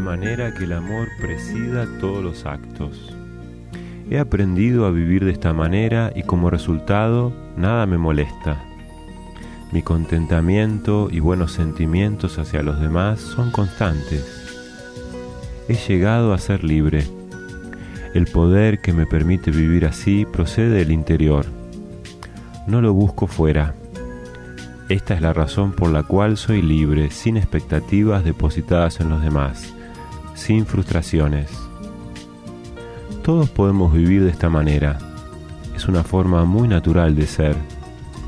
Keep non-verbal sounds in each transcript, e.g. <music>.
manera que el amor presida todos los actos. He aprendido a vivir de esta manera y como resultado nada me molesta. Mi contentamiento y buenos sentimientos hacia los demás son constantes. He llegado a ser libre. El poder que me permite vivir así procede del interior. No lo busco fuera. Esta es la razón por la cual soy libre, sin expectativas depositadas en los demás sin frustraciones. Todos podemos vivir de esta manera. Es una forma muy natural de ser.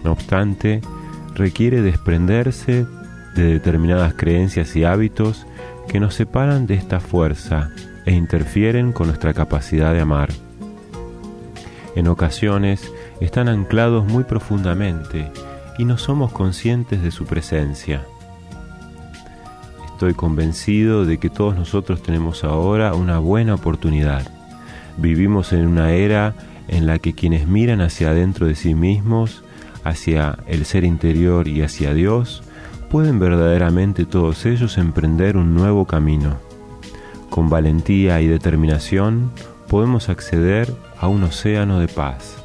No obstante, requiere desprenderse de determinadas creencias y hábitos que nos separan de esta fuerza e interfieren con nuestra capacidad de amar. En ocasiones están anclados muy profundamente y no somos conscientes de su presencia. Estoy convencido de que todos nosotros tenemos ahora una buena oportunidad. Vivimos en una era en la que quienes miran hacia adentro de sí mismos, hacia el ser interior y hacia Dios, pueden verdaderamente todos ellos emprender un nuevo camino. Con valentía y determinación podemos acceder a un océano de paz,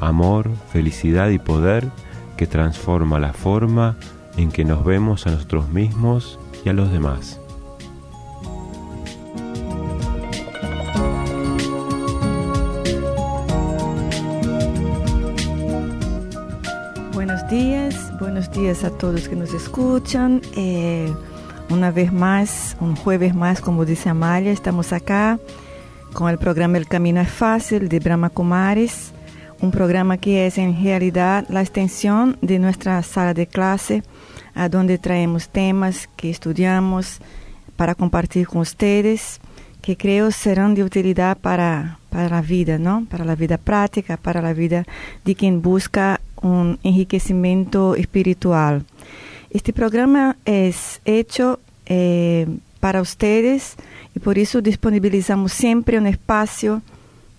amor, felicidad y poder que transforma la forma en que nos vemos a nosotros mismos a los demás. Días, a todos que nos escuchan. Eh, una vez más, un jueves más, como dice Amalia, estamos acá con el programa El Camino es Fácil de Brahma Kumaris, un programa que es en realidad la extensión de nuestra sala de clase a donde traemos temas que estudiamos para compartir con ustedes, que creo serán de utilidad para, para la vida, ¿no? Para la vida práctica, para la vida de quien busca un enriquecimiento espiritual. Este programa es hecho eh, para ustedes y por eso disponibilizamos siempre un espacio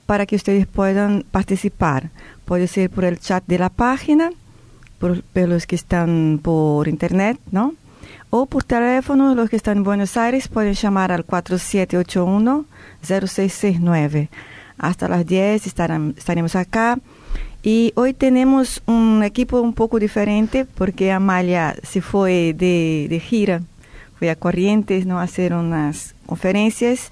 para que ustedes puedan participar. Puede ser por el chat de la página por, los que están por internet, ¿no? O por teléfono, los que están en Buenos Aires pueden llamar al 4781-0669. Hasta las 10 estaremos acá. Y hoy tenemos un equipo un poco diferente porque Amalia se fue de, de gira, fue a Corrientes ¿no? a hacer unas conferencias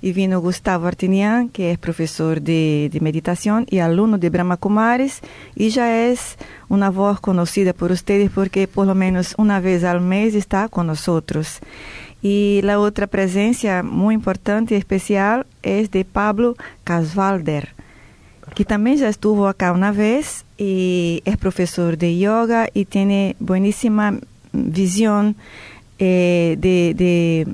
y vino Gustavo Artinian, que es profesor de, de, meditación y alumno de Brahma Kumaris, y ya es una voz conocida por ustedes porque por lo menos una vez al mes está con nosotros. Y la otra presencia muy importante y especial es de Pablo Casvalder, que también ya estuvo acá una vez y es profesor de yoga y tiene buenísima visión eh, de,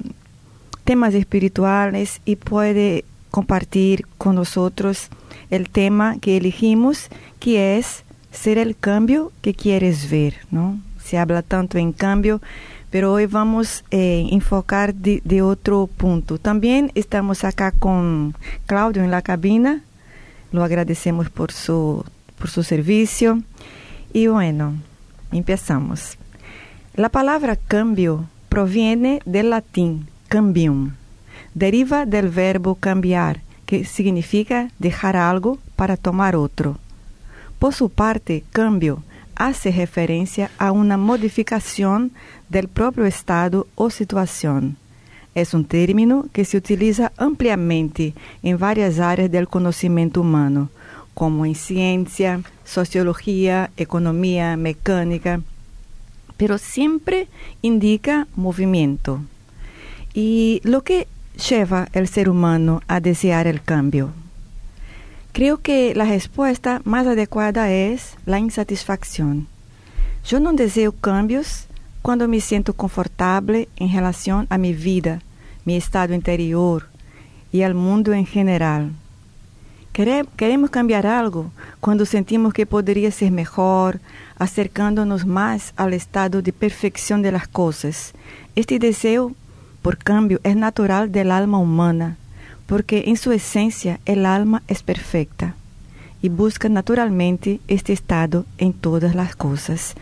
temas espirituales y puede compartir con nosotros el tema que elegimos, que es ser el cambio que quieres ver, ¿no? Se habla tanto en cambio, pero hoy vamos a eh, enfocar de, de, otro punto. También estamos acá con Claudio en la cabina, lo agradecemos por su, por su servicio. Y bueno, empezamos. La palabra cambio proviene del latín cambium. Deriva del verbo cambiar, que significa dejar algo para tomar otro. Por su parte, cambio hace referencia a una modificación del propio estado o situación. Es un término que se utiliza ampliamente en varias áreas del conocimiento humano, como en ciencia, sociología, economía, mecánica, pero siempre indica movimiento. ¿Y lo que lleva el ser humano a desear el cambio? Creo que la respuesta más adecuada es la insatisfacción. Yo no deseo cambios cuando me siento confortable en relación a mi vida, mi estado interior y al mundo en general. Queremos cambiar algo cuando sentimos que podría ser mejor, acercándonos más al estado de perfección de las cosas. Este deseo por cambio es natural del alma humana, porque en su esencia el alma es perfecta y busca naturalmente este estado en todas las cosas.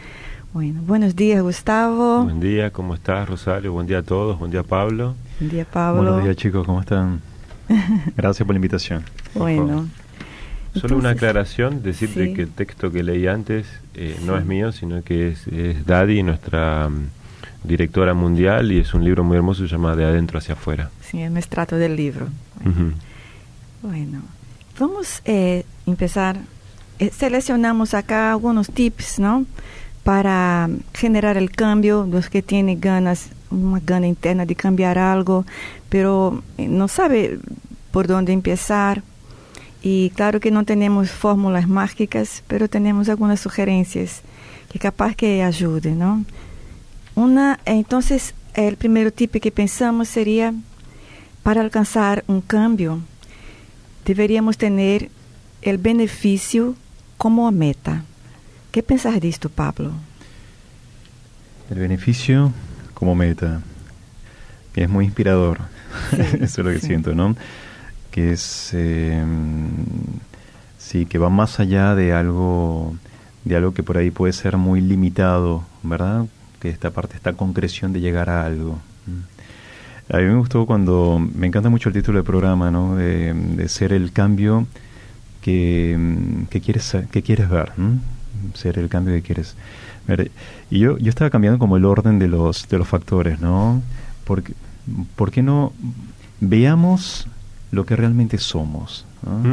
Bueno, buenos días Gustavo. Buen día, ¿cómo estás Rosario? Buen día a todos, buen día Pablo. Buen día Pablo. Buenos días chicos, ¿cómo están? <laughs> Gracias por la invitación. Bueno. Solo una aclaración, decirte que el texto que leí antes eh, no es mío, sino que es, es Daddy, nuestra mm, directora mundial, y es un libro muy hermoso, se llama De adentro hacia afuera. Sí, me trato del libro. Bueno, vamos a eh, empezar. Eh, seleccionamos acá algunos tips, ¿no? Para generar el cambio, los que tienen ganas, una gana interna de cambiar algo, pero eh, no sabe por dónde empezar. Y claro que no tenemos fórmulas mágicas, pero tenemos algunas sugerencias que capaz que ayuden, ¿no? Una, entonces, el primer tip que pensamos sería, para alcanzar un cambio, deveríamos tener el beneficio como meta. ¿Qué pensás de esto, Pablo? El beneficio como meta. Es muy inspirador. <laughs> Eso es lo que siento, ¿no? Que es. Eh, sí, que va más allá de algo. de algo que por ahí puede ser muy limitado, ¿verdad? Que esta parte, esta concreción de llegar a algo. A mí me gustó cuando, me encanta mucho el título del programa, ¿no? De, ser el cambio que, que, quieres, que quieres ver, ser el cambio que quieres ver. Y yo, yo estaba cambiando como el orden de los, de los factores, ¿no? Porque, ¿Por qué no veamos lo que realmente somos?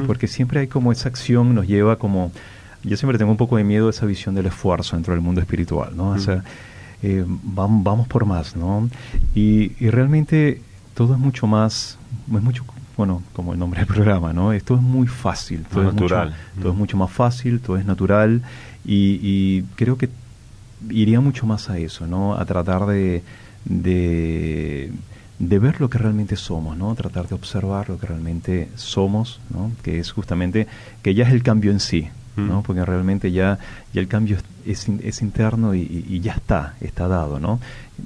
Porque siempre hay como esa acción nos lleva como... Yo siempre tengo un poco de miedo a esa visión del esfuerzo dentro del mundo espiritual, ¿no? O sea, eh, vamos, vamos por más, ¿no? Y, realmente todo es mucho más, es mucho, bueno, como el nombre del programa, ¿no? Esto es muy fácil, todo, es, natural. Todo es mucho más fácil, todo es natural y, creo que iría mucho más a eso, ¿no? A tratar de, de, de, ver lo que realmente somos, ¿no? Tratar de observar lo que realmente somos, ¿no? Que es justamente, que ya es el cambio en sí, ¿no? Porque realmente ya, ya el cambio es, es interno y, ya está, está dado, ¿no?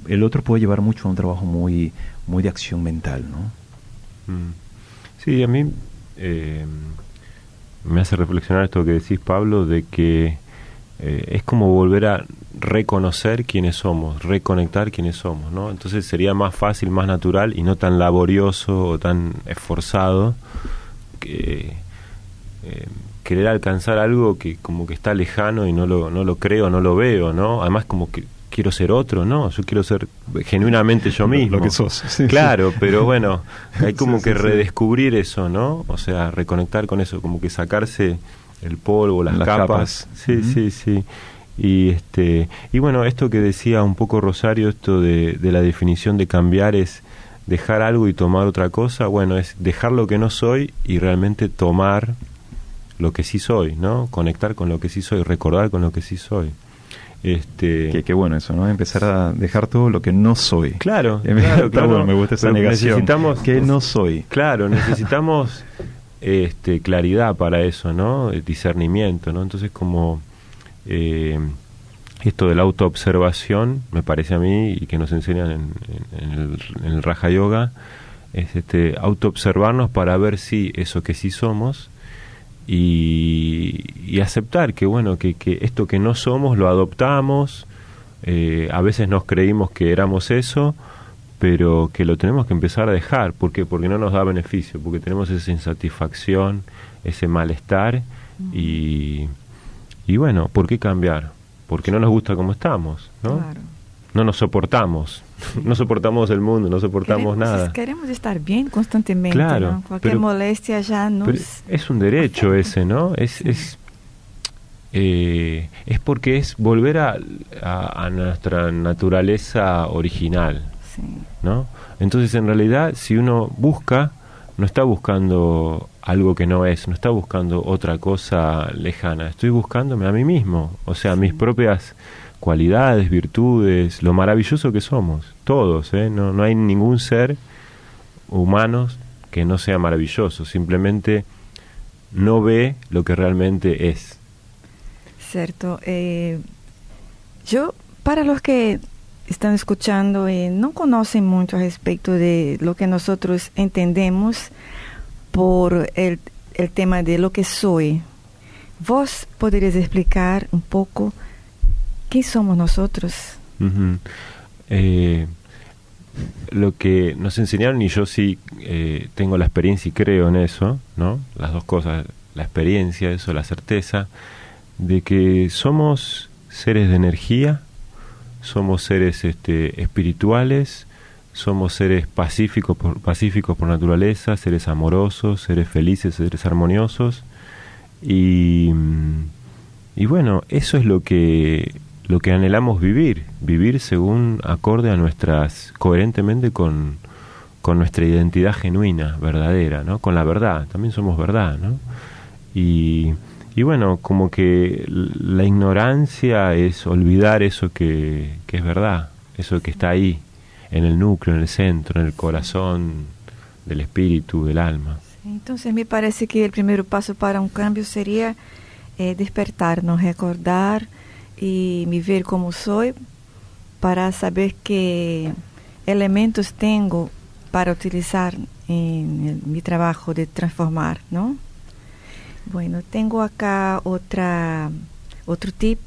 El otro puede llevar mucho a un trabajo muy, muy de acción mental, ¿no? Sí, a mí eh, me hace reflexionar esto que decís, Pablo, de que eh, es como volver a reconocer quiénes somos, reconectar quiénes somos, ¿no? Entonces sería más fácil, más natural y no tan laborioso o tan esforzado que... Eh, querer alcanzar algo que como que está lejano y no lo, no lo creo, no lo veo, ¿no? Además como que quiero ser otro, ¿no? Yo quiero ser genuinamente yo mismo. <laughs> Lo que sos. claro, pero bueno, <laughs> hay como que redescubrir eso, ¿no? O sea, reconectar con eso, como que sacarse el polvo, las, capas. Sí, sí, sí. Y este y bueno, esto que decía un poco Rosario, esto de, de la definición de cambiar es dejar algo y tomar otra cosa, bueno, es dejar lo que no soy y realmente tomar lo que sí soy, ¿no? Conectar con lo que sí soy, recordar con lo que sí soy. Este... Qué, bueno eso, ¿no? Empezar a dejar todo lo que no soy. Claro, <laughs> claro, claro. me gusta esa negación. Necesitamos, que no soy. Claro, necesitamos <laughs> este, claridad para eso, ¿no? Discernimiento, ¿no? Entonces como eh, esto de la autoobservación, me parece a mí, y que nos enseñan en, el, Raja Yoga, es este, autoobservarnos para ver si eso que sí somos y, aceptar que bueno que, que, esto que no somos lo adoptamos eh, a veces nos creímos que éramos eso pero que lo tenemos que empezar a dejar. ¿por porque no nos da beneficio porque tenemos esa insatisfacción ese malestar y, y bueno ¿por qué cambiar? porque no nos gusta como estamos ¿no? no nos soportamos. <laughs> No soportamos el mundo, no soportamos nada. Queremos estar bien constantemente, claro, Cualquier molestia ya nos... Es un derecho <laughs> ese, ¿no? Es, es, eh, es porque es volver a, a, nuestra naturaleza original, ¿no? Entonces, en realidad, si uno busca, no está buscando algo que no es, no está buscando otra cosa lejana, estoy buscándome a mí mismo, o sea, mis propias cualidades, virtudes, lo maravilloso que somos, todos, ¿eh? no, no hay ningún ser humano que no sea maravilloso, simplemente no ve lo que realmente es. Cierto. Eh, yo, para los que están escuchando y no conocen mucho respecto de lo que nosotros entendemos por el, el tema de lo que soy, ¿vos podrías explicar un poco qué somos nosotros? eh, lo que nos enseñaron y yo sí eh, tengo la experiencia y creo en eso, ¿no? Las dos cosas, la experiencia, eso, la certeza de que somos seres de energía, somos seres este, espirituales, somos seres pacíficos por, pacíficos por naturaleza, seres amorosos, seres felices, seres armoniosos y, y bueno, eso es lo que lo que anhelamos vivir, vivir según acorde a nuestras, coherentemente con, con nuestra identidad genuina, verdadera, ¿no? Con la verdad, también somos verdad, ¿no? Y, y bueno, como que la ignorancia es olvidar eso que, que es verdad, eso que está ahí, en el núcleo, en el centro, en el corazón del espíritu, del alma. entonces me parece que el primer paso para un cambio sería eh, despertarnos, recordar y me ver como soy para saber qué elementos tengo para utilizar en mi trabajo de transformar, ¿no? Bueno, tengo acá otra, otro tip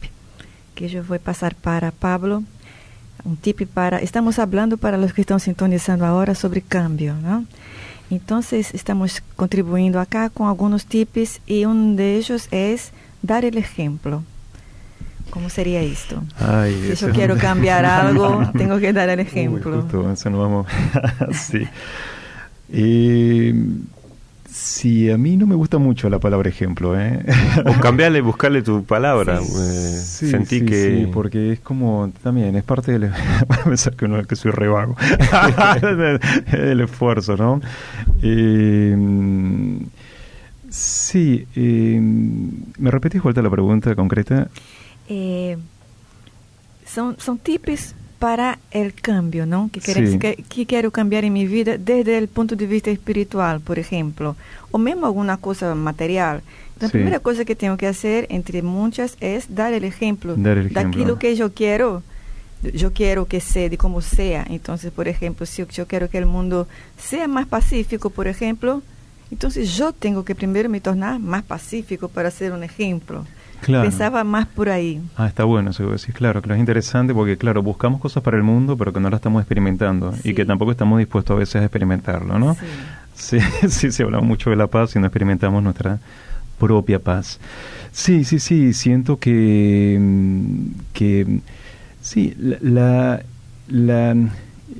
que yo voy a pasar para Pablo. Un tip para, estamos hablando para los que están sintonizando ahora sobre cambio, ¿no? Entonces estamos contribuyendo acá con algunos tips y uno de ellos es dar el ejemplo. ¿Cómo sería esto? si yo quiero cambiar <laughs> algo, tengo que dar el ejemplo. Uy, eso no vamos. <laughs> <laughs> sí. Eh, sí, a mí no me gusta mucho la palabra ejemplo. ¿eh? o cambiarle, buscarle tu palabra. Sí, eh, sí, sentí que. Sí, porque es como. También es parte del. <laughs> pensar que, uno, que soy revago. <laughs> del, esfuerzo, ¿no? Eh, sí. Eh, ¿Me repetís vuelta la pregunta concreta? eh, são, são tips para o cambio, não? Que, quero, que, que, quero cambiar em minha vida desde o ponto de vista espiritual, por exemplo, ou mesmo alguma coisa material. Então, a primeira coisa que tenho que fazer, entre muitas, é dar o exemplo dar daquilo que eu quero. Eu quero que seja de como seja. Então, por exemplo, se eu quero que o mundo seja mais pacífico, por exemplo, então eu tenho que primeiro me tornar mais pacífico para ser um exemplo. Pensaba más por ahí. Ah, está bueno eso que decís, claro, que es interesante porque, claro, buscamos cosas para el mundo, pero que no las estamos experimentando y que tampoco estamos dispuestos a veces a experimentarlo, ¿no? Sí, sí, <laughs> se habla mucho de la paz y no experimentamos nuestra propia paz. Sí, sí, sí, siento que, mm, que sí, la, la,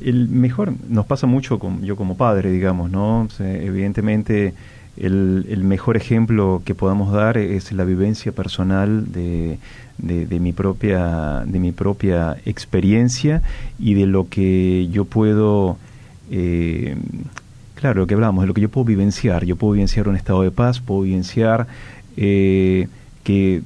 el mejor, nos pasa mucho con, yo como padre, digamos, ¿no? evidentemente el, mejor ejemplo que podamos dar es la vivencia personal de, de, mi propia, de mi propia experiencia y de lo que yo puedo, eh, claro, lo que hablamos, de lo que yo puedo vivenciar. Yo puedo vivenciar un estado de paz, puedo vivenciar eh, que,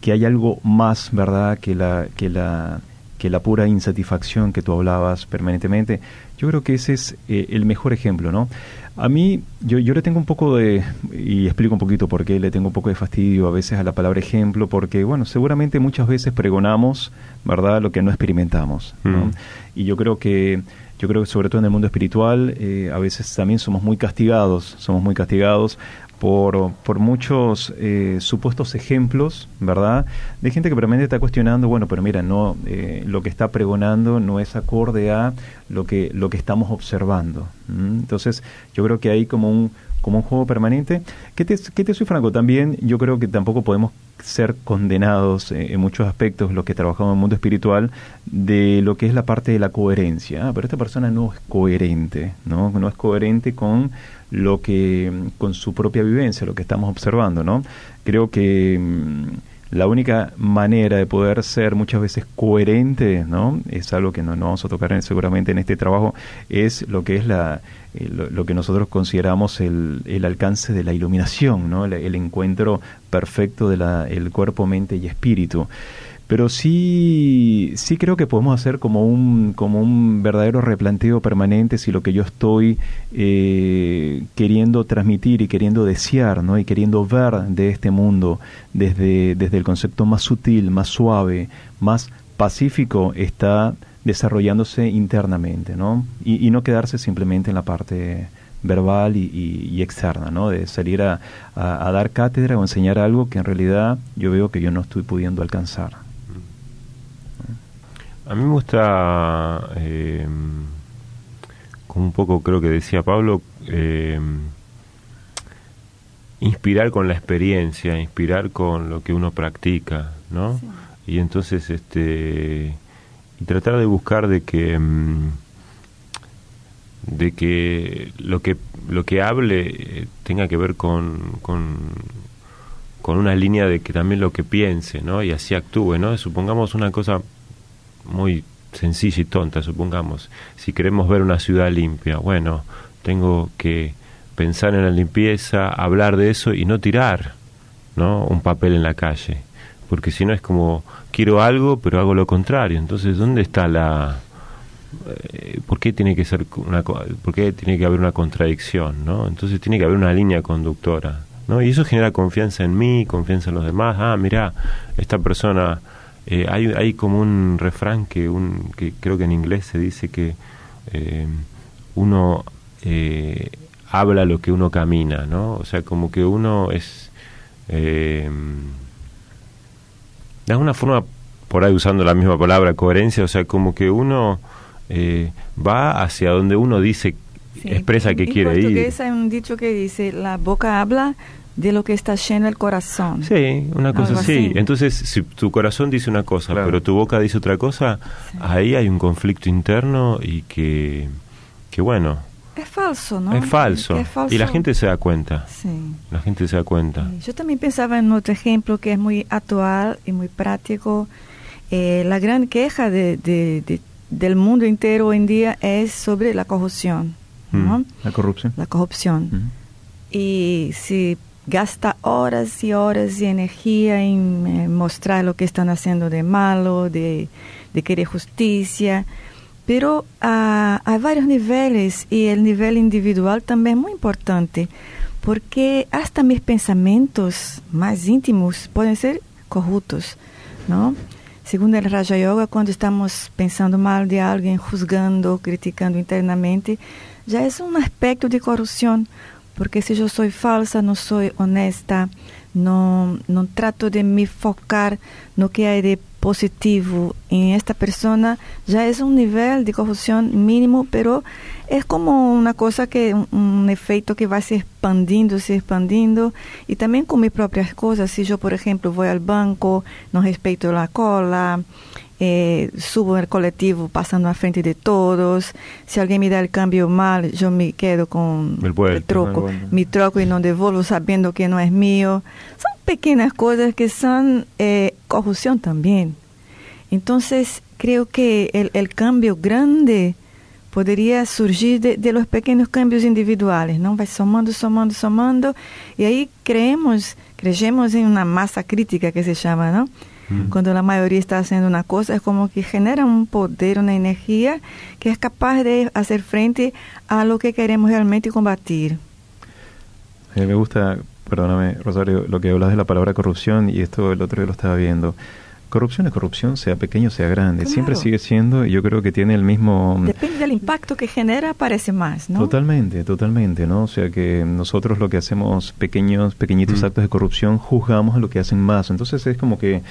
que hay algo más, ¿verdad?, que la, que la, que la pura insatisfacción que tú hablabas permanentemente. Yo creo que ese es eh, el mejor ejemplo, ¿no? A mí, yo, yo le tengo un poco de, y explico un poquito por qué le tengo un poco de fastidio a veces a la palabra ejemplo, porque, bueno, seguramente muchas veces pregonamos, ¿verdad?, lo que no experimentamos, ¿no? Mm. Y yo creo que, yo creo que sobre todo en el mundo espiritual, eh, a veces también somos muy castigados, somos muy castigados por, por muchos eh, supuestos ejemplos, ¿verdad? De gente que realmente está cuestionando, bueno, pero mira, no, eh, lo que está pregonando no es acorde a lo que, lo que estamos observando. Entonces, yo creo que hay como un, como un juego permanente. Que te, que te soy franco, también yo creo que tampoco podemos ser condenados eh, en muchos aspectos, los que trabajamos en el mundo espiritual, de lo que es la parte de la coherencia. Ah, pero esta persona no es coherente, ¿no? No es coherente con lo que con su propia vivencia, lo que estamos observando, ¿no? Creo que mm, la única manera de poder ser muchas veces coherente, ¿no? Es algo que no, vamos a tocar seguramente en este trabajo, es lo que es la, eh, lo, que nosotros consideramos el, el, alcance de la iluminación, ¿no? el, encuentro perfecto del el cuerpo, mente y espíritu. Pero sí, sí creo que podemos hacer como un, como un verdadero replanteo permanente si lo que yo estoy eh, queriendo transmitir y queriendo desear, ¿no? Y queriendo ver de este mundo desde, desde el concepto más sutil, más suave, más pacífico, está desarrollándose internamente, ¿no? Y, y no quedarse simplemente en la parte verbal y, externa, ¿no? De salir a, dar cátedra o enseñar algo que en realidad yo veo que yo no estoy pudiendo alcanzar. A mí me gusta, eh, como un poco creo que decía Pablo, eh, inspirar con la experiencia, inspirar con lo que uno practica, ¿no? Y entonces, este, y tratar de buscar de que... Mm, de que lo que lo que hable eh, tenga que ver con, con, con, una línea de que también lo que piense, ¿no? Y así actúe, ¿no? Supongamos una cosa muy sencilla y tonta, supongamos, si queremos ver una ciudad limpia, bueno, tengo que pensar en la limpieza, hablar de eso y no tirar, ¿no? Un papel en la calle, porque si no es como quiero algo, pero hago lo contrario, entonces ¿dónde está la eh, ¿por qué tiene que ser una por qué tiene que haber una contradicción, ¿no? Entonces tiene que haber una línea conductora, ¿no? Y eso genera confianza en mí, confianza en los demás. Ah, mira, esta persona eh, hay hay como un refrán que un que creo que en inglés se dice que eh, uno habla lo que uno camina, ¿no? O sea, como que uno es de alguna forma por ahí usando la misma palabra coherencia, o sea, como que uno eh, va hacia donde uno dice, expresa que quiere ir. hay un dicho que dice, la boca habla de lo que está lleno el corazón. Sí, una cosa así. Entonces, si tu corazón dice una cosa, pero tu boca dice otra cosa, ahí hay un conflicto interno y que, que bueno. Es falso, ¿no? Es falso. Y la gente se da cuenta. Sí. La gente se da cuenta. Yo también pensaba en otro ejemplo que es muy actual y muy práctico. Eh, la gran queja de, de del mundo entero hoy en día es sobre la corrupción. ¿no? Mm. La corrupción. La corrupción. Mm. Y si gasta horas y horas de energía en eh, mostrar lo que están haciendo de malo, de, de querer justicia, pero uh, hay varios niveles y el nivel individual también es muy importante, porque hasta mis pensamientos más íntimos pueden ser corruptos, ¿no? Segundo el Raja Yoga, cuando estamos pensando mal de alguien, juzgando, criticando internamente, ya es un aspecto de corrupción, porque si yo soy falsa, no soy honesta, no, no trato de me focar no que hay de positivo en esta persona, ya es un nivel de corrupción mínimo, pero es como una cosa que, un, efecto que va se expandiendo, se expandiendo, y también con mis propias cosas, si yo, por ejemplo, voy al banco, no respeto la cola, eh, subo el colectivo pasando a frente de todos. Si alguien me da el cambio mal, yo me quedo con el, troco, mi troco y no devuelvo sabiendo que no es mío. Son pequeñas cosas que son eh, corrupción también. Entonces, creo que el, el cambio grande podría surgir de, de, los pequeños cambios individuales, ¿no? Va somando, somando, somando, y ahí creemos, creemos en una masa crítica que se llama, ¿no? Mm. Cuando la mayoría está haciendo una cosa, es como que genera un poder, una energía que es capaz de hacer frente a lo que queremos realmente combatir. Eh, me gusta perdóname, Rosario, lo que hablas de la palabra corrupción y esto el otro día lo estaba viendo. Corrupción es corrupción, sea pequeño, sea grande. Siempre sigue siendo, y yo creo que tiene el mismo... Depende del impacto que genera, parece más, ¿no? Totalmente, totalmente, ¿no? O sea que nosotros lo que hacemos, pequeños, pequeñitos mm. actos de corrupción, juzgamos a lo que hacen más. Entonces es como que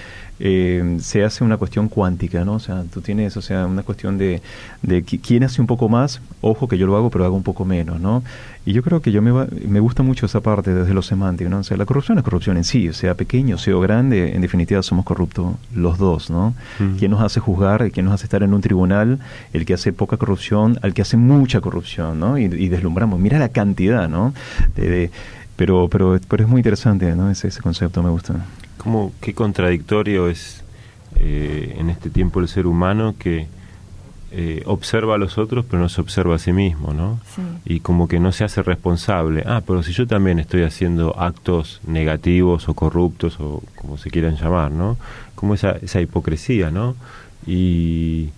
eh, se hace una cuestión cuántica, ¿no? O sea, tú tienes, o sea, una cuestión de, de quién hace un poco más, ojo que yo lo hago, pero hago un poco menos, ¿no? Y yo creo que yo me, me gusta mucho esa parte desde lo semántico, ¿no? O sea, la corrupción es corrupción en sí, sea pequeño, sea grande, en definitiva somos corruptos los dos, ¿no? ¿Quién nos hace juzgar, quién nos hace estar en un tribunal? El que hace poca corrupción, al que hace mucha corrupción, ¿no? Y, deslumbramos, mira la cantidad, ¿no? De, pero, pero, pero es muy interesante, ¿no? Ese, ese concepto me gusta. ¿Cómo, qué contradictorio es eh, en este tiempo el ser humano que eh, observa a los otros pero no se observa a sí mismo, ¿no? Y como que no se hace responsable. Ah, pero si yo también estoy haciendo actos negativos o corruptos o como se quieran llamar, ¿no? Como esa, esa hipocresía, ¿no? Y,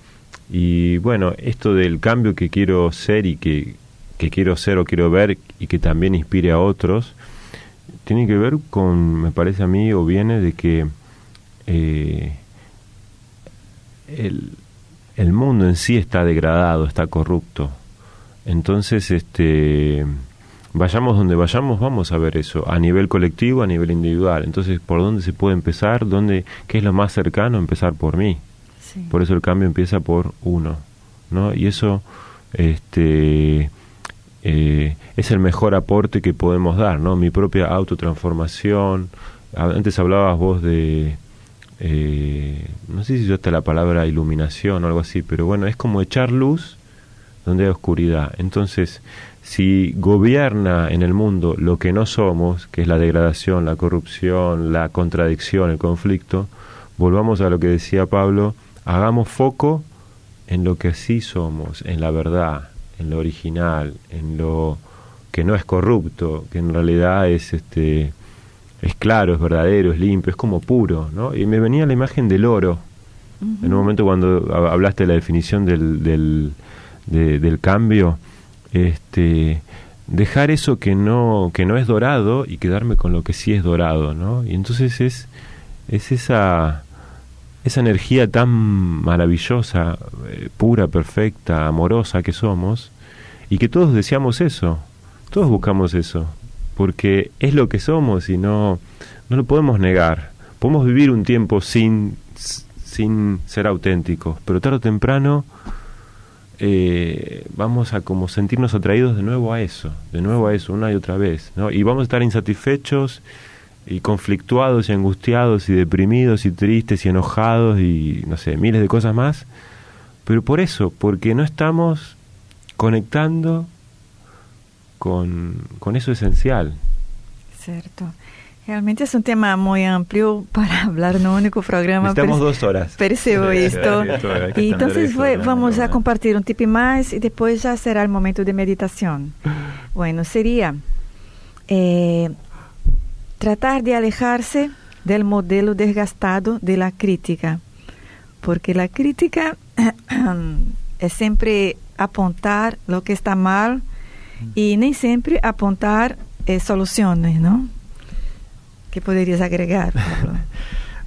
y bueno, esto del cambio que quiero ser y que, que quiero ser o quiero ver y que también inspire a otros, tiene que ver con, me parece a mí, o viene de que eh, el, el mundo en sí está degradado, está corrupto. Entonces, este, vayamos donde vayamos, vamos a ver eso, a nivel colectivo, a nivel individual. Entonces, ¿por dónde se puede empezar? ¿Dónde, ¿Qué es lo más cercano? Empezar por mí. Por eso el cambio empieza por uno, ¿no? Y eso, este, eh, es el mejor aporte que podemos dar, ¿no? Mi propia autotransformación. Antes hablabas vos de, eh, no sé si yo hasta la palabra iluminación o algo así, pero bueno, es como echar luz donde hay oscuridad. Entonces, si gobierna en el mundo lo que no somos, que es la degradación, la corrupción, la contradicción, el conflicto, volvamos a lo que decía Pablo, hagamos foco en lo que sí somos, en la verdad, en lo original, en lo que no es corrupto, que en realidad es este es claro, es verdadero, es limpio, es como puro, ¿no? Y me venía la imagen del oro. En un momento cuando hablaste de la definición del, del, del cambio, este, dejar eso que no, que no es dorado y quedarme con lo que sí es dorado, ¿no? Y entonces es, es esa, esa energía tan maravillosa, eh, pura, perfecta, amorosa que somos, y que todos deseamos eso, todos buscamos eso, porque es lo que somos y no, no lo podemos negar. Podemos vivir un tiempo sin, sin ser auténticos, pero tarde o temprano eh, vamos a como sentirnos atraídos de nuevo a eso, de nuevo a eso, una y otra vez, ¿no? Y vamos a estar insatisfechos y conflictuados y angustiados y deprimidos y tristes y enojados y no sé, miles de cosas más, pero por eso, porque no estamos conectando con, con eso esencial. Cierto. Realmente es un tema muy amplio para hablar en un único programa. Estamos dos horas. Percibo esto. y entonces vamos a compartir un tip más y después ya será el momento de meditación. <laughs> Bueno, sería eh, tratar de alejarse del modelo desgastado de la crítica, porque la crítica <clears throat> es siempre apuntar lo que está mal y ni siempre apuntar eh, soluciones, ¿no? ¿Qué podrías agregar, <laughs>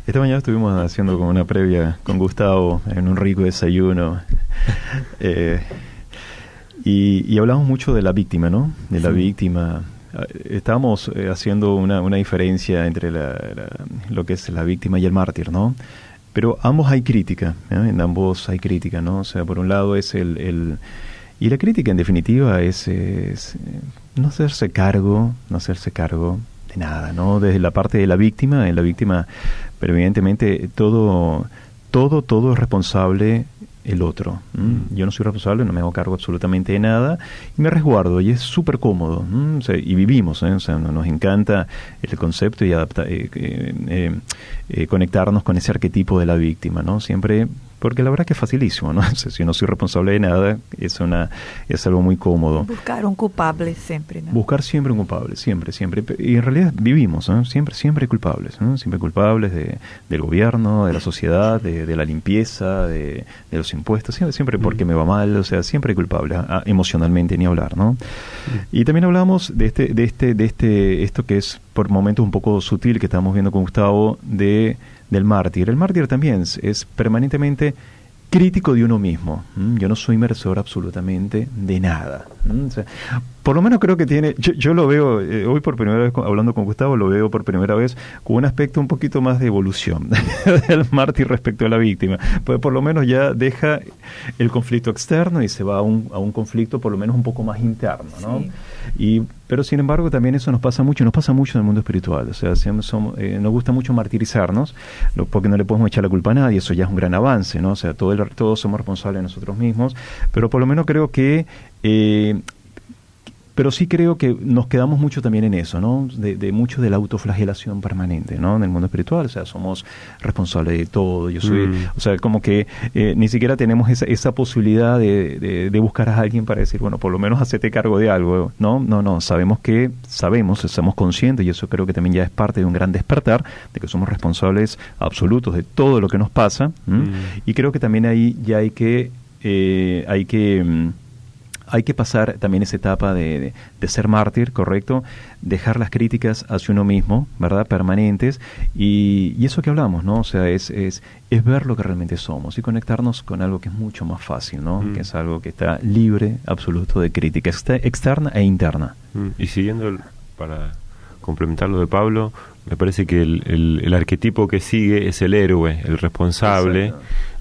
Esta mañana estuvimos haciendo como una previa con Gustavo en un rico desayuno. <laughs> Eh, y, hablamos mucho de la víctima, ¿no? De la víctima. Estábamos eh, haciendo una, una diferencia entre lo que es la víctima y el mártir, ¿no? Pero ambos hay crítica, en ambos hay crítica, ¿no? O sea, por un lado es el y la crítica, en definitiva, es, no hacerse cargo, no hacerse cargo de nada, ¿no? Desde la parte de la víctima, en la víctima, pero evidentemente todo, todo, todo es responsable el otro. Yo no soy responsable, no me hago cargo absolutamente de nada y me resguardo y es súper cómodo. y vivimos, ¿eh? o sea, nos encanta el concepto y adapta, eh, eh, eh, conectarnos con ese arquetipo de la víctima, ¿no? Siempre porque la verdad que es facilísimo, ¿no? <laughs> si no soy responsable de nada, es, una, es algo muy cómodo. Buscar un culpable siempre, ¿no? Buscar siempre un culpable, siempre, siempre. Y en realidad vivimos, ¿no? Siempre, siempre culpables, ¿no? Siempre culpables de, del gobierno, de la sociedad, de, la limpieza, de, los impuestos, siempre, siempre porque me va mal, o sea, siempre culpable, emocionalmente ni hablar, ¿no? Y también hablamos de este, de este, de este, esto que es por momentos un poco sutil que estamos viendo con Gustavo, de del mártir. El mártir también es, permanentemente crítico de uno mismo. Yo no soy inmersor absolutamente de nada. Por lo menos creo que tiene, yo, lo veo, eh, hoy por primera vez hablando con Gustavo, lo veo por primera vez con un aspecto un poquito más de evolución <laughs> del mártir respecto a la víctima. Pues por lo menos ya deja el conflicto externo y se va a un, a un conflicto por lo menos un poco más interno. ¿no? Y pero sin embargo también eso nos pasa mucho, nos pasa mucho en el mundo espiritual. O sea, somos, eh, nos gusta mucho martirizarnos, porque no le podemos echar la culpa a nadie, eso ya es un gran avance, ¿no? O sea, todo todos somos responsables de nosotros mismos, pero por lo menos creo que eh, pero sí creo que nos quedamos mucho también en eso, ¿no? De, mucho de la autoflagelación permanente, ¿no? En el mundo espiritual, o sea, somos responsables de todo, yo soy, mm. o sea, como que eh, ni siquiera tenemos esa, esa posibilidad de, de, buscar a alguien para decir, bueno, por lo menos hacete cargo de algo, ¿no? No, no, sabemos que, sabemos, estamos conscientes, y eso creo que también ya es parte de un gran despertar, de que somos responsables absolutos de todo lo que nos pasa, mm. y creo que también ahí ya hay que, eh, hay que mm, hay que pasar también esa etapa de, de, ser mártir, ¿correcto? Dejar las críticas hacia uno mismo, ¿verdad? Permanentes. Y, y eso que hablamos, ¿no? O sea, es, es, es, ver lo que realmente somos y conectarnos con algo que es mucho más fácil, ¿no? Mm. Que es algo que está libre, absoluto de crítica, externa e interna. Mm. Y siguiendo, para complementar lo de Pablo, me parece que el, el, arquetipo que sigue es el héroe, el responsable.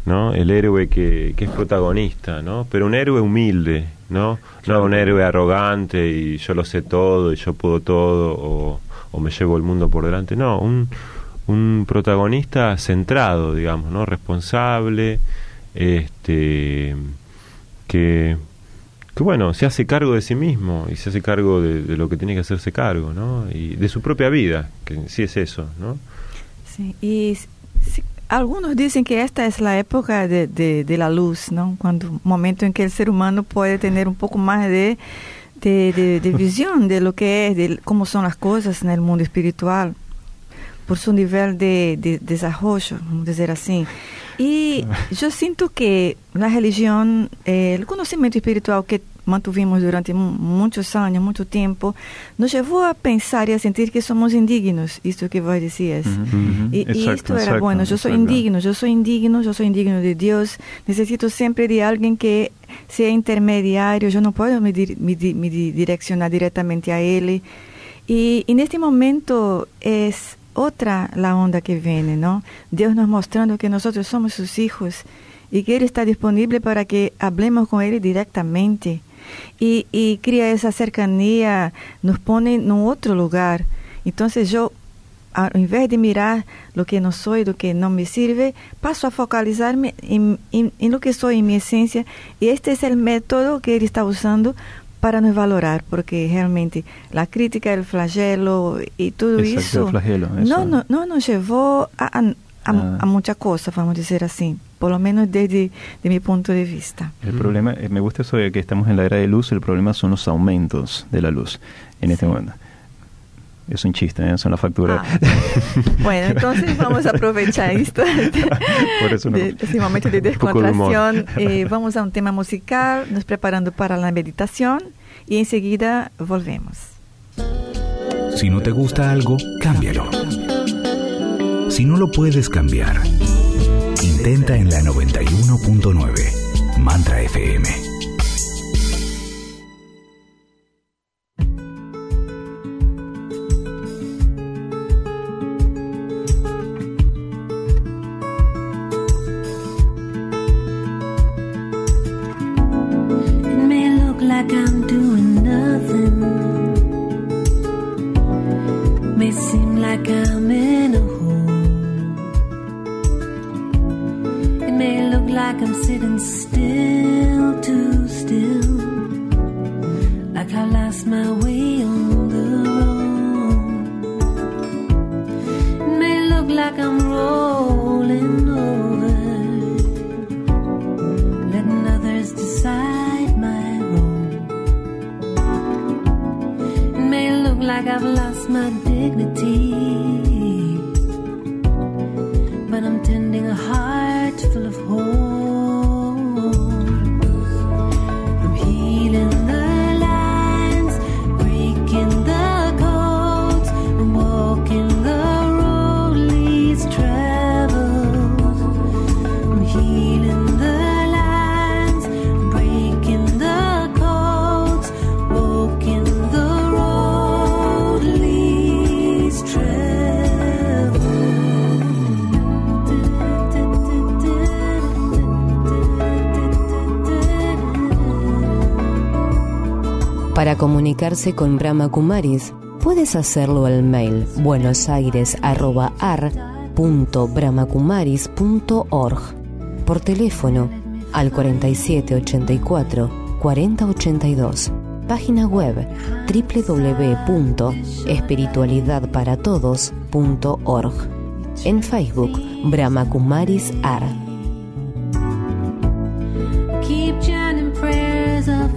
¿No? El héroe que, que, es protagonista, ¿no? Pero un héroe humilde, ¿no? No un héroe arrogante y yo lo sé todo y yo puedo todo o, o me llevo el mundo por delante, no, un, un protagonista centrado, digamos, ¿no? Responsable, este, que, que bueno, se hace cargo de sí mismo y se hace cargo de, de, lo que tiene que hacerse cargo, ¿no? Y de su propia vida, que sí es eso, ¿no? Sí, y Algunos dicen que esta es la época de, de, de, la luz, ¿no? Cuando momento en que el ser humano puede tener un poco más de, de, de <laughs> visión de lo que es, de cómo son las cosas en el mundo espiritual, por su nivel de, desarrollo, vamos a decir así. Y <laughs> yo siento que la religión, eh, el conocimiento espiritual que mantuvimos durante muchos años, mucho tiempo, nos llevó a pensar y a sentir que somos indignos, esto que vos decías. y, esto era bueno, yo soy indigno, yo soy indigno, yo soy indigno de Dios, necesito siempre de alguien que sea intermediario, yo no puedo me, direccionar directamente a Él. Y en este momento es otra la onda que viene, ¿no? Dios nos mostrando que nosotros somos sus hijos y que Él está disponible para que hablemos con Él directamente y, y crea esa cercanía, nos pone en otro lugar. Entonces yo, en vez de mirar lo que no soy, lo que no me sirve, paso a focalizarme en, en, en lo que soy, en mi esencia. Y este es el método que él está usando para nos valorar, porque realmente la crítica, el flagelo y todo Exacto, eso, flagelo, eso, No, no, no nos llevó a, a, a, ah. a muchas cosas, vamos a decir así por lo menos desde de mi punto de vista. El problema, eh, me gusta eso de que estamos en la era de luz, el problema son los aumentos de la luz en este momento. Es un chiste, ¿eh? son las facturas. Ah. bueno, <laughs> entonces vamos a aprovechar esto, <laughs> Por eso no, de, ese momento de descontracción. <laughs> Eh, vamos a un tema musical, nos preparando para la meditación y enseguida volvemos. Si no te gusta algo, cámbialo. Si no lo puedes cambiar, Intenta en la 91.9. Mantra FM. Para comunicarse con Brahma Kumaris, puedes hacerlo al mail buenosaires.ar.brahmakumaris.org, por teléfono al 4784 4082, página web www.espiritualidadparatodos.org, en Facebook Brahma Kumaris Ar. Prayers of.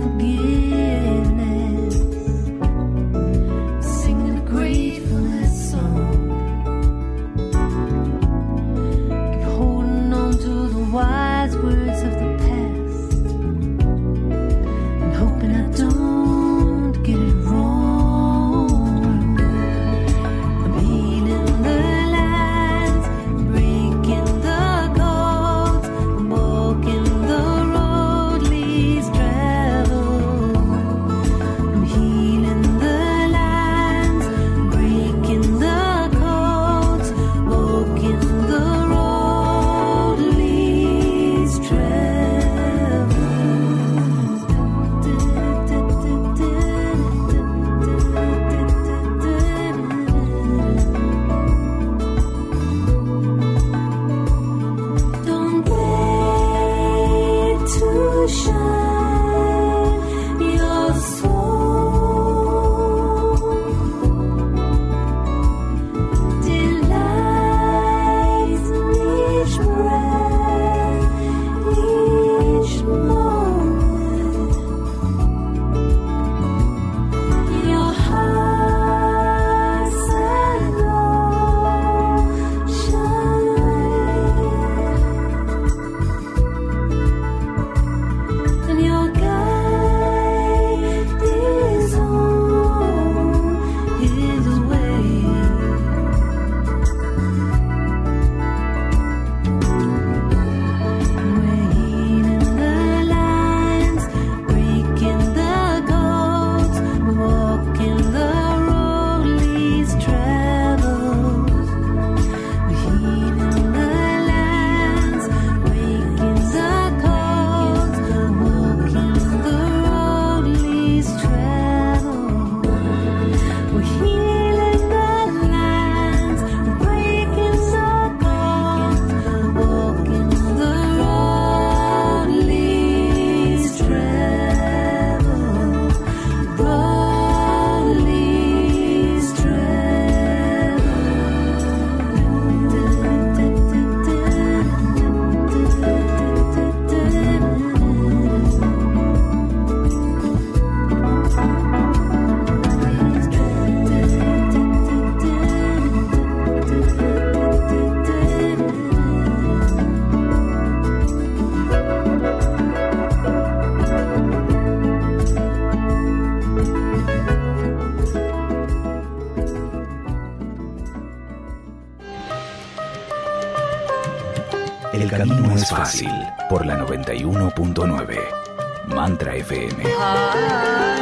101.9 Mantra FM. Ah.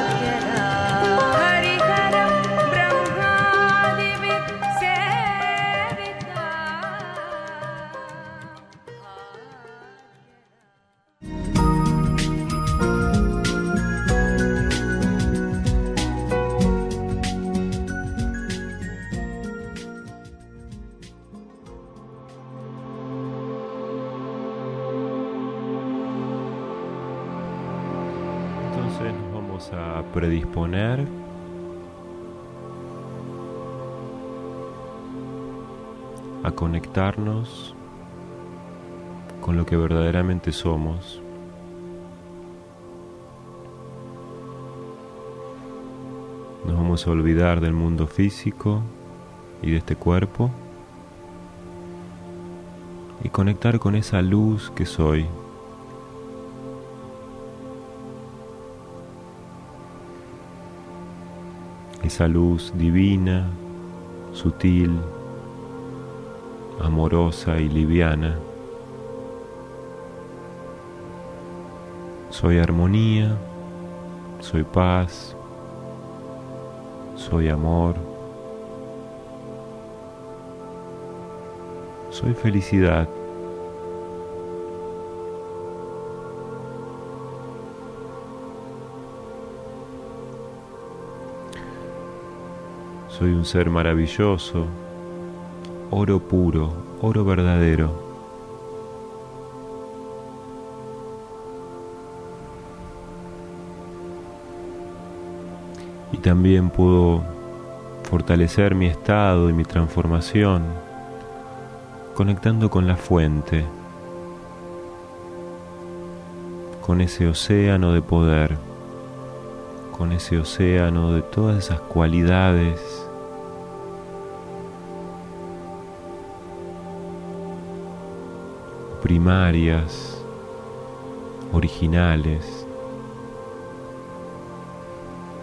con lo que verdaderamente somos. Nos vamos a olvidar del mundo físico y de este cuerpo y conectar con esa luz que soy. Esa luz divina, sutil, amorosa y liviana. Soy armonía, soy paz, soy amor, soy felicidad. Soy un ser maravilloso, oro puro, oro verdadero. Y también puedo fortalecer mi estado y mi transformación conectando con la fuente, con ese océano de poder, con ese océano de todas esas cualidades primarias, originales,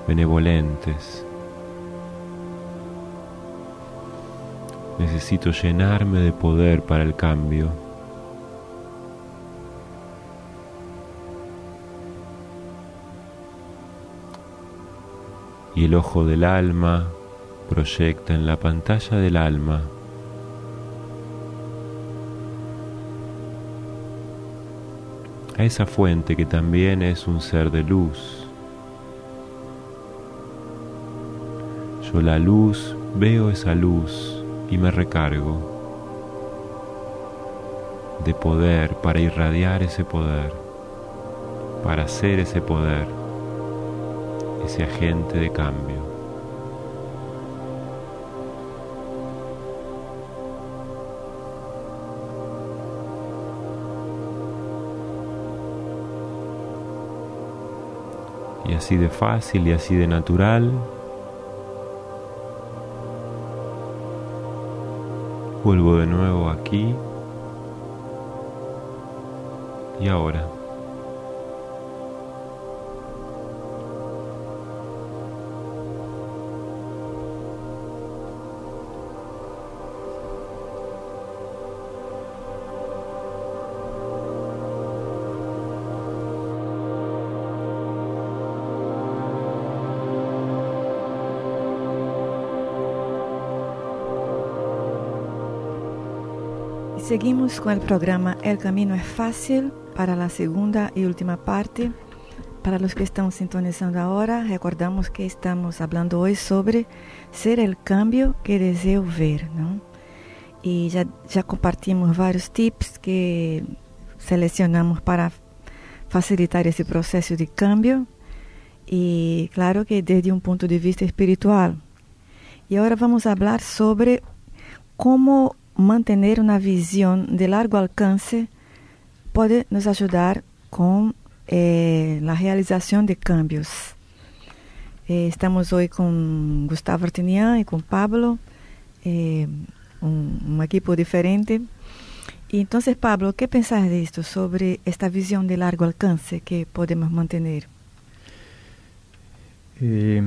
benevolentes. Necesito llenarme de poder para el cambio. Y el ojo del alma proyecta en la pantalla del alma esa fuente que también es un ser de luz. Yo la luz veo esa luz y me recargo de poder para irradiar ese poder, para hacer ese poder, ese agente de cambio. Así de fácil y así de natural Vuelvo de nuevo aquí y ahora. Seguimos con el programa El Camino es Fácil para la segunda y última parte. Para los que están sintonizando ahora, recordamos que estamos hablando hoy sobre ser el cambio que deseo ver, ¿no? Y ya, ya compartimos varios tips que seleccionamos para facilitar ese proceso de cambio y claro que desde un punto de vista espiritual. Y ahora vamos a hablar sobre cómo mantener una visión de largo alcance puede nos ayudar con eh, la realización de cambios. Eh, estamos hoy con Gustavo Artinian y con Pablo, eh, un, un, equipo diferente. Y entonces, Pablo, ¿qué pensás de esto sobre esta visión de largo alcance que podemos mantener? Eh,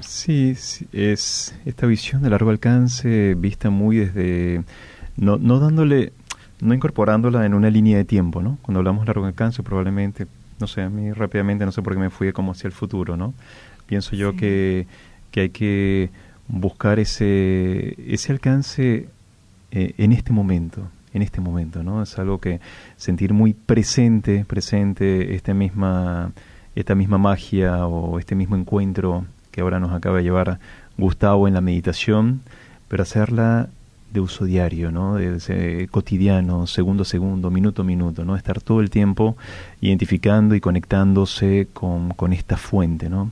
sí, sí, es esta visión de largo alcance vista muy desde, no, no dándole, no incorporándola en una línea de tiempo, ¿no? Cuando hablamos de largo alcance probablemente, no sé, a mí rápidamente, no sé por qué me fui como hacia el futuro, ¿no? Pienso yo que, que hay que buscar ese, ese alcance eh, en este momento, en este momento, ¿no? Es algo que sentir muy presente, presente esta misma esta misma magia o este mismo encuentro que ahora nos acaba de llevar Gustavo en la meditación, pero hacerla de uso diario, ¿no? De, cotidiano, segundo a segundo, minuto a minuto, ¿no? Estar todo el tiempo identificando y conectándose con, con esta fuente, ¿no?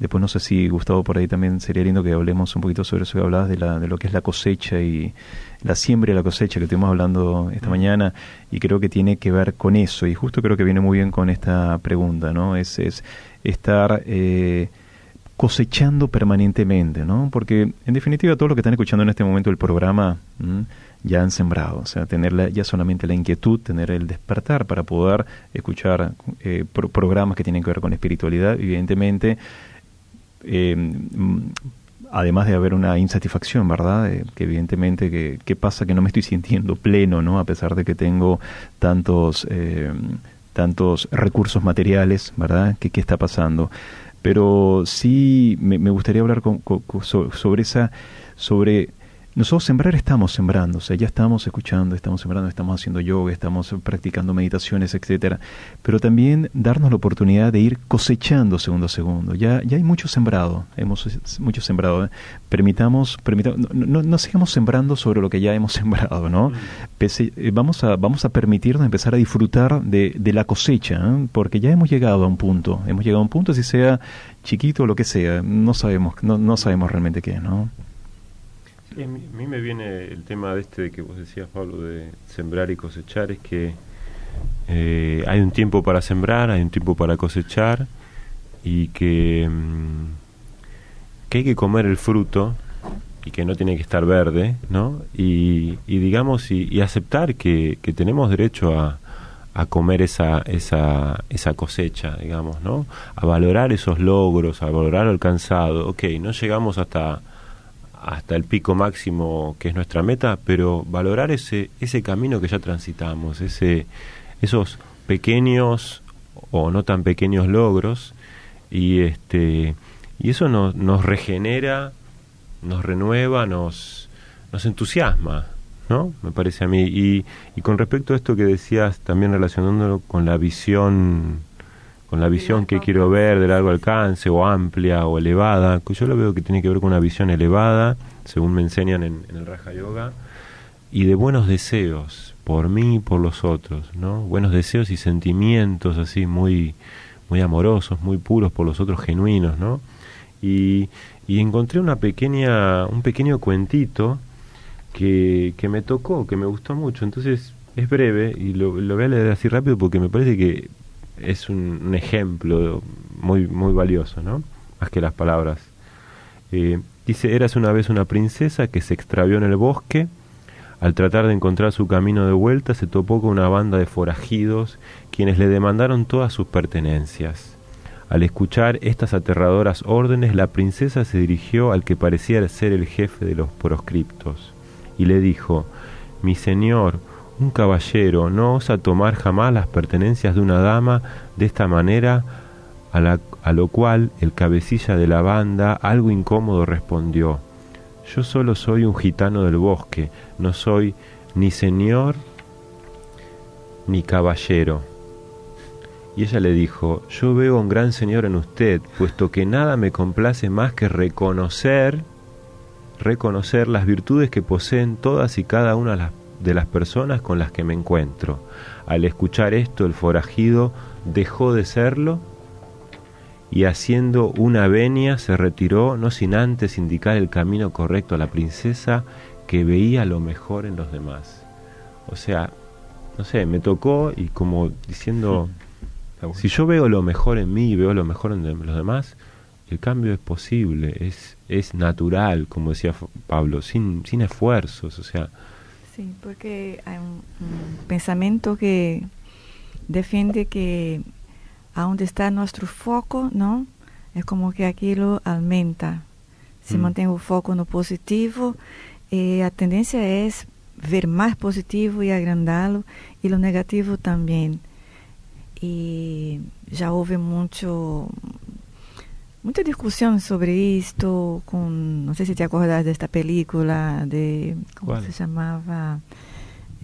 Después no sé si Gustavo por ahí también sería lindo que hablemos un poquito sobre eso que hablabas de, la, de lo que es la cosecha y la siembra y la cosecha que estuvimos hablando esta mañana y creo que tiene que ver con eso y justo creo que viene muy bien con esta pregunta, ¿no? Es, es estar eh, cosechando permanentemente, ¿no? Porque en definitiva todos los que están escuchando en este momento el programa ya han sembrado, o sea, tener ya solamente la inquietud, tener el despertar para poder escuchar eh, programas que tienen que ver con espiritualidad, evidentemente eh, además de haber una insatisfacción, ¿verdad? Eh, que evidentemente, que, ¿qué pasa? Que no me estoy <laughs> sintiendo pleno, ¿no? A pesar de que tengo tantos, eh, tantos recursos materiales, ¿verdad? ¿Qué, ¿Qué está pasando? Pero sí me, gustaría hablar con, sobre esa, sobre nosotros sembrar estamos sembrando, o sea, ya estamos escuchando, estamos sembrando, estamos haciendo yoga, estamos practicando meditaciones, etcétera, pero también darnos la oportunidad de ir cosechando segundo a segundo. Ya, ya hay mucho sembrado, hemos mucho sembrado. ¿eh? Permitamos, permitamos no, no, sigamos sembrando sobre lo que ya hemos <laughs> sembrado, ¿no? Pese, eh, vamos, a, vamos a permitirnos empezar a disfrutar de, de la cosecha, ¿eh? porque ya hemos llegado a un punto, hemos llegado a un punto, si sea chiquito o lo que sea, no sabemos, no, no sabemos realmente qué, ¿no? A mí me viene el tema de este de que vos decías, Pablo, de sembrar y cosechar, es que eh, hay un tiempo para sembrar, hay un tiempo para cosechar y que, mm, que hay que comer el fruto y que no tiene que estar verde, ¿no? Y, digamos, y, aceptar que, que, tenemos derecho a, a comer esa, esa, esa cosecha, digamos, ¿no? A valorar esos logros, a valorar lo alcanzado. Ok, no llegamos hasta hasta el pico máximo que es nuestra meta, pero valorar ese, ese camino que ya transitamos, ese, esos pequeños o no tan pequeños logros, y este y eso nos, nos regenera, nos renueva, nos, nos entusiasma, ¿no? Me parece a mí. Y, y con respecto a esto que decías, también relacionándolo con la visión con la visión que quiero ver de largo alcance o amplia o elevada, yo lo veo que tiene que ver con una visión elevada, según me enseñan en, el Raja Yoga, y de buenos deseos por mí y por los otros, ¿no? Buenos deseos y sentimientos así muy muy amorosos, muy puros por los otros genuinos, ¿no? Y, y encontré una pequeña un pequeño cuentito que, que me tocó, que me gustó mucho, entonces es breve y lo, lo voy a leer así rápido porque me parece que es un, ejemplo muy, muy valioso, ¿no? Más que las palabras. Eh, dice, eras una vez una princesa que se extravió en el bosque. Al tratar de encontrar su camino de vuelta, se topó con una banda de forajidos, quienes le demandaron todas sus pertenencias. Al escuchar estas aterradoras órdenes, la princesa se dirigió al que parecía ser el jefe de los proscriptos, y le dijo, Mi señor, un caballero no osa tomar jamás las pertenencias de una dama de esta manera, a, a lo cual el cabecilla de la banda, algo incómodo, respondió, Yo solo soy un gitano del bosque, no soy ni señor ni caballero. Y ella le dijo, Yo veo un gran señor en usted, puesto que nada me complace más que reconocer, reconocer las virtudes que poseen todas y cada una de las de las personas con las que me encuentro. Al escuchar esto, el forajido dejó de serlo y haciendo una venia se retiró, no sin antes indicar el camino correcto a la princesa que veía lo mejor en los demás. O sea, no sé, me tocó y como diciendo, si yo veo lo mejor en mí y veo lo mejor en los demás, el cambio es posible, es, es natural, como decía Pablo, sin, sin esfuerzos, o sea, Sí, porque hay un, pensamiento que defiende que a donde está nuestro foco, ¿no? Es como que aquello aumenta. Si mm. mantengo el foco no positivo, eh, la tendencia es ver más positivo y agrandarlo, y lo negativo también. Y ya hubo mucho, mucha discusión sobre esto, con, no sé si te acuerdas de esta película, de, ¿cómo se llamaba?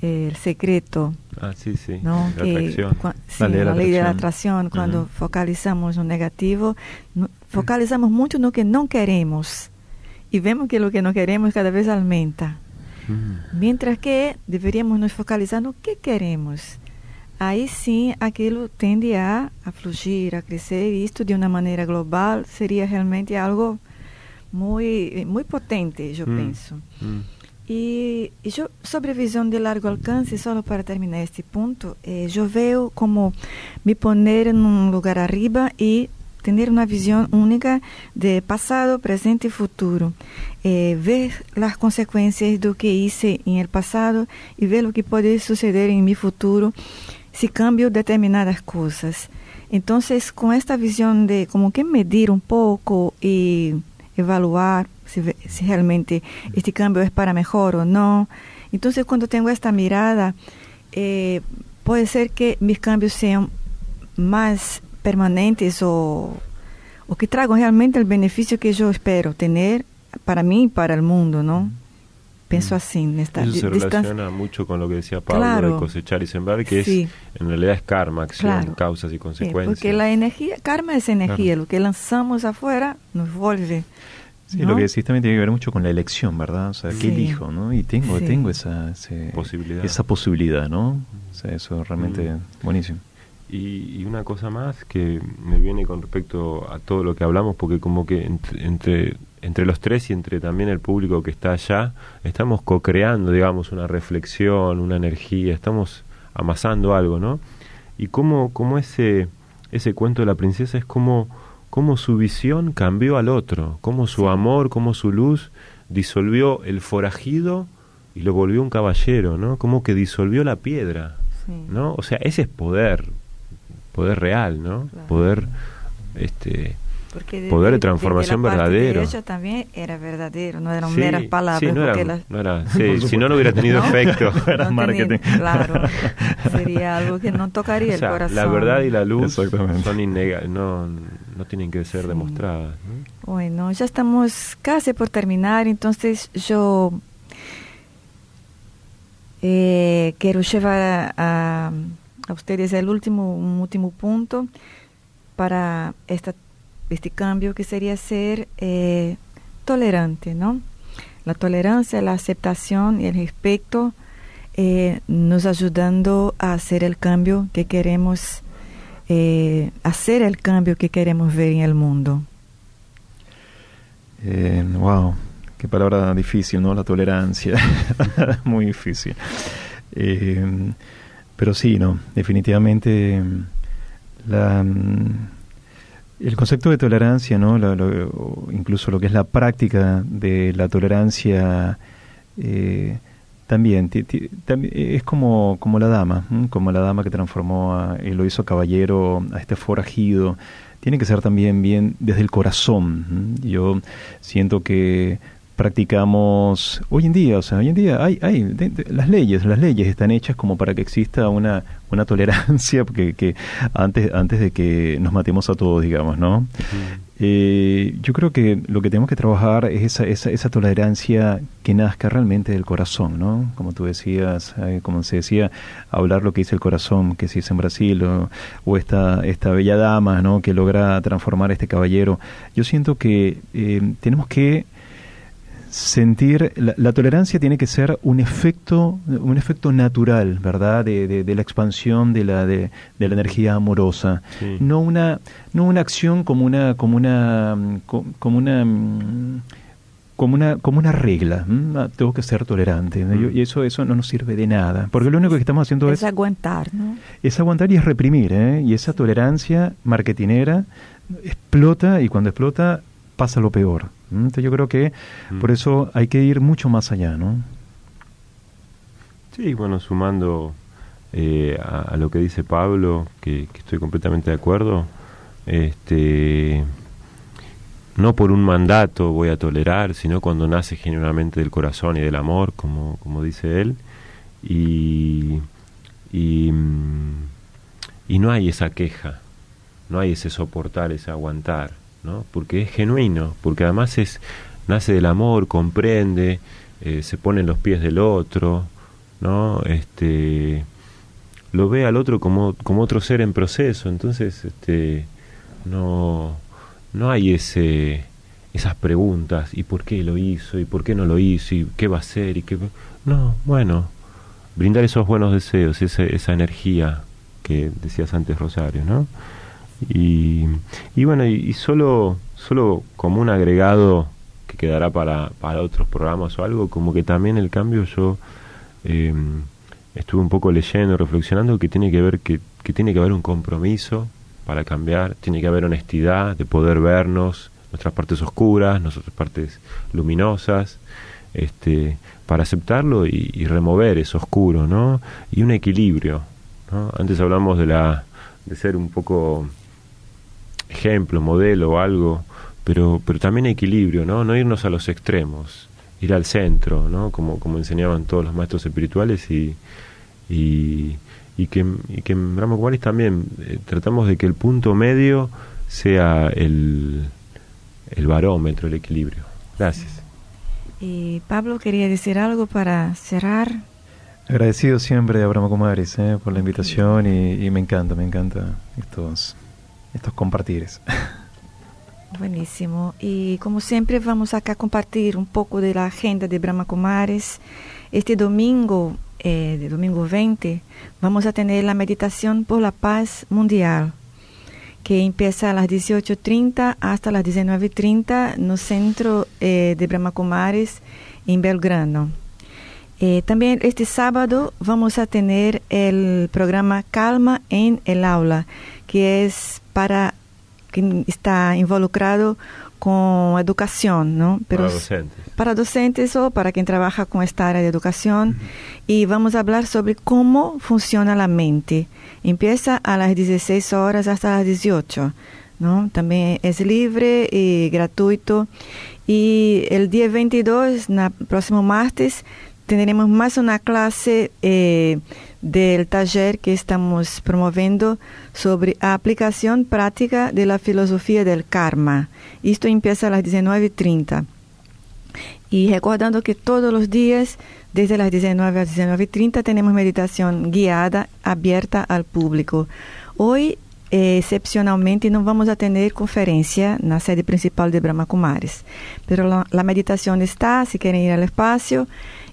El secreto. Ah, sí, sí. ¿no? La, que, sí, la, ley, la ley de la atracción. Cuando focalizamos en lo negativo, focalizamos mucho en lo que no queremos. Y vemos que lo que no queremos cada vez aumenta. Mientras que deberíamos nos focalizar en lo que queremos aí sim aquilo tende a, a fluir, a crescer, e isto de uma maneira global seria realmente algo muito, muito potente, eu hum. penso. Hum. E, e eu, sobre a visão de largo alcance, só para terminar este ponto, eh, eu vejo como me poner em um lugar arriba e ter uma visão única de passado, presente e futuro. Eh, ver as consequências do que hice em el passado e ver o que pode suceder em meu futuro si cambio determinadas cosas. Entonces, con esta visión de como que medir un poco y evaluar si, si realmente este cambio es para mejor o no. Entonces, cuando tengo esta mirada, eh, puede ser que mis cambios sean más permanentes o, o que traigan realmente el beneficio que yo espero tener para mí y para el mundo, ¿no? Pienso así, en esta Eso se relaciona mucho con lo que decía Pablo Claro. de cosechar y sembrar, que Sí. es en realidad es karma, acción, Claro. causas y Sí, consecuencias. porque la energía, karma es energía, lo que lanzamos afuera nos vuelve. Sí, ¿no? lo que decís también tiene que ver mucho con la elección, ¿verdad? O sea, ¿qué Sí. elijo, no? Y tengo, Sí. tengo esa ese- Posibilidad. esa posibilidad, ¿no? O sea, eso es realmente Mm. buenísimo. Y, y una cosa más que me viene con respecto a todo lo que hablamos, porque como que entre, entre, entre los tres y entre también el público que está allá, estamos co-creando, digamos, una reflexión, una energía, estamos amasando algo, ¿no? Y como, como ese, ese cuento de la princesa es como, como su visión cambió al otro, como su amor, como su luz disolvió el forajido y lo volvió un caballero, ¿no? Como que disolvió la piedra. Sí. ¿no? O sea, ese es poder, poder real, ¿no? Claro. Poder, este, Porque de- Poder de transformación de verdadero. De ella también era verdadero, no eran sí, meras palabras. sí, no era, las- no era- <laughs> sí, si no, no hubiera tenido <laughs> ¿No? efecto. <laughs> Era no tenía- marketing. claro, sería algo que no tocaría O sea, el corazón. la verdad y la luz son innega no, no tienen que ser Sí. demostradas. ¿no? Bueno, ya estamos casi por terminar, entonces yo eh, quiero llevar a, a ustedes el último, un último punto para esta, este cambio que sería ser eh, tolerante, ¿no? La tolerancia, la aceptación y el respeto eh, nos ayudando a hacer el cambio que queremos, eh, hacer el cambio que queremos ver en el mundo. Wow, qué palabra difícil, ¿no? La tolerancia, <laughs> muy difícil. Pero sí, no, definitivamente la, mm, el concepto de tolerancia, ¿no? Lo- o incluso lo que es la práctica de la tolerancia, eh, también es como, como la dama, como la dama que transformó a, y lo hizo caballero a este forajido. Tiene que ser también bien desde el corazón. Yo siento que practicamos hoy en día, o sea, hoy en día hay, hay de- de- las leyes, las leyes están hechas como para que exista una, una <laughs> tolerancia que, que antes, antes de que nos matemos a todos, digamos, ¿no? Eh, yo creo que lo que tenemos que trabajar es esa, esa, esa tolerancia que nazca realmente del corazón, ¿no? Como tú decías, eh, como se decía, hablar lo que dice el corazón, que si es en Brasil, o, o esta, esta bella dama, ¿no? Que logra transformar a este caballero. Yo siento que eh, tenemos que sentir la, la tolerancia tiene que ser un efecto un efecto natural verdad de, de- de la expansión de la de, de la energía amorosa Sí. no una no una acción como una como una co- como una mm, como una como una regla. Ah, tengo que ser tolerante ¿no? Yo- Mm. y eso eso no nos sirve de nada porque lo único que estamos haciendo Es es aguantar, ¿no? es aguantar y es reprimir, ¿eh? Y esa tolerancia marketinera explota y cuando explota pasa lo peor. ¿M? Entonces yo creo que Mm. por eso hay que ir mucho más allá, ¿no? Sí, bueno, sumando eh, a, lo que dice Pablo, que, estoy completamente de acuerdo, este, no por un mandato voy a tolerar, sino cuando nace genuinamente del corazón y del amor, como, como dice él, y, y, mm, y no hay esa queja, no hay ese soportar, ese aguantar, ¿no? Porque es genuino, porque además es nace del amor, comprende, eh, se pone en los pies del otro, ¿no? Este lo ve al otro como, como otro ser en proceso, entonces este no no hay ese esas preguntas y por qué lo hizo y por qué no lo hizo y qué va a hacer y qué no, bueno, brindar esos buenos deseos, esa, esa energía que decías antes Rosario, ¿no? Y, y bueno, y, y solo, solo como un agregado que quedará para, para otros programas o algo, como que también el cambio yo eh, estuve un poco leyendo, reflexionando que tiene que ver que, que tiene que haber un compromiso para cambiar, tiene que haber honestidad de poder vernos, nuestras partes oscuras, nuestras partes luminosas, este, para aceptarlo y, y remover eso oscuro, ¿no? Y un equilibrio, ¿no? Antes hablamos de la de ser un poco ejemplo, modelo o algo, pero, pero también equilibrio, ¿no? No irnos a los extremos, ir al centro, ¿no? Como, como enseñaban todos los maestros espirituales y, y, y que, y que en Brahma Kumaris también eh, tratamos de que el punto medio sea el, el barómetro, el equilibrio. Gracias. Y Pablo quería decir algo para cerrar. Agradecido siempre a Brahma Kumaris eh, por la invitación y, y, me encanta, me encanta estos, estos compartires. <laughs> Buenísimo. Y como siempre vamos acá a compartir un poco de la agenda de Brahma Kumaris. Este domingo, eh, de domingo 20, vamos a tener la meditación por la paz mundial, que empieza a las 18.30 hasta las 19.30 no centro eh, de Brahma Kumaris en Belgrano. Eh, también este sábado vamos a tener el programa Calma en el aula, que es para quien está involucrado con educación, ¿no? Pero para docentes. Para docentes o para quien trabaja con esta área de educación. Uh -huh. Y vamos a hablar sobre cómo funciona la mente. Empieza a las 16 horas hasta las 18, ¿no? También es libre y gratuito. Y el día 22, el próximo martes, tendremos más una clase eh, del taller que estamos promoviendo sobre la aplicación práctica de la filosofía del karma. Esto empieza a las 19.30. Y recordando que todos los días, desde las 19 a las 19.30, tenemos meditación guiada, abierta al público. Hoy, eh, excepcionalmente, no vamos a tener conferencia na sede principal de Brahma Kumaris, pero la, la meditación está, si quieren ir al espacio,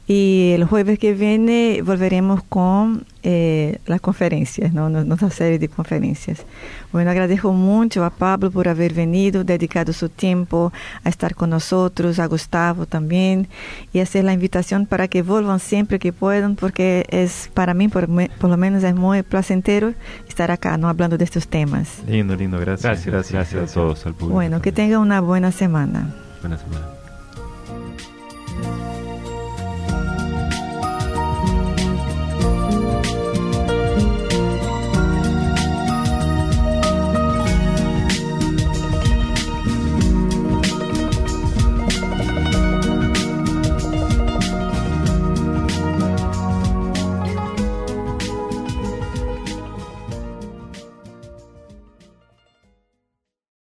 y el jueves que viene volveremos con eh, las conferencias, ¿no? nuestra serie de conferencias. Bueno, agradezco mucho a Pablo por haber venido, dedicado su tiempo a estar con nosotros, a Gustavo también, y hacer la invitación para que vuelvan siempre que puedan, porque es para mí, por, por lo menos, es muy placentero estar acá, no hablando de estos temas. Lindo, lindo, gracias. Gracias, gracias, gracias a todos, al público. Bueno, que tengan una buena semana. Buena semana.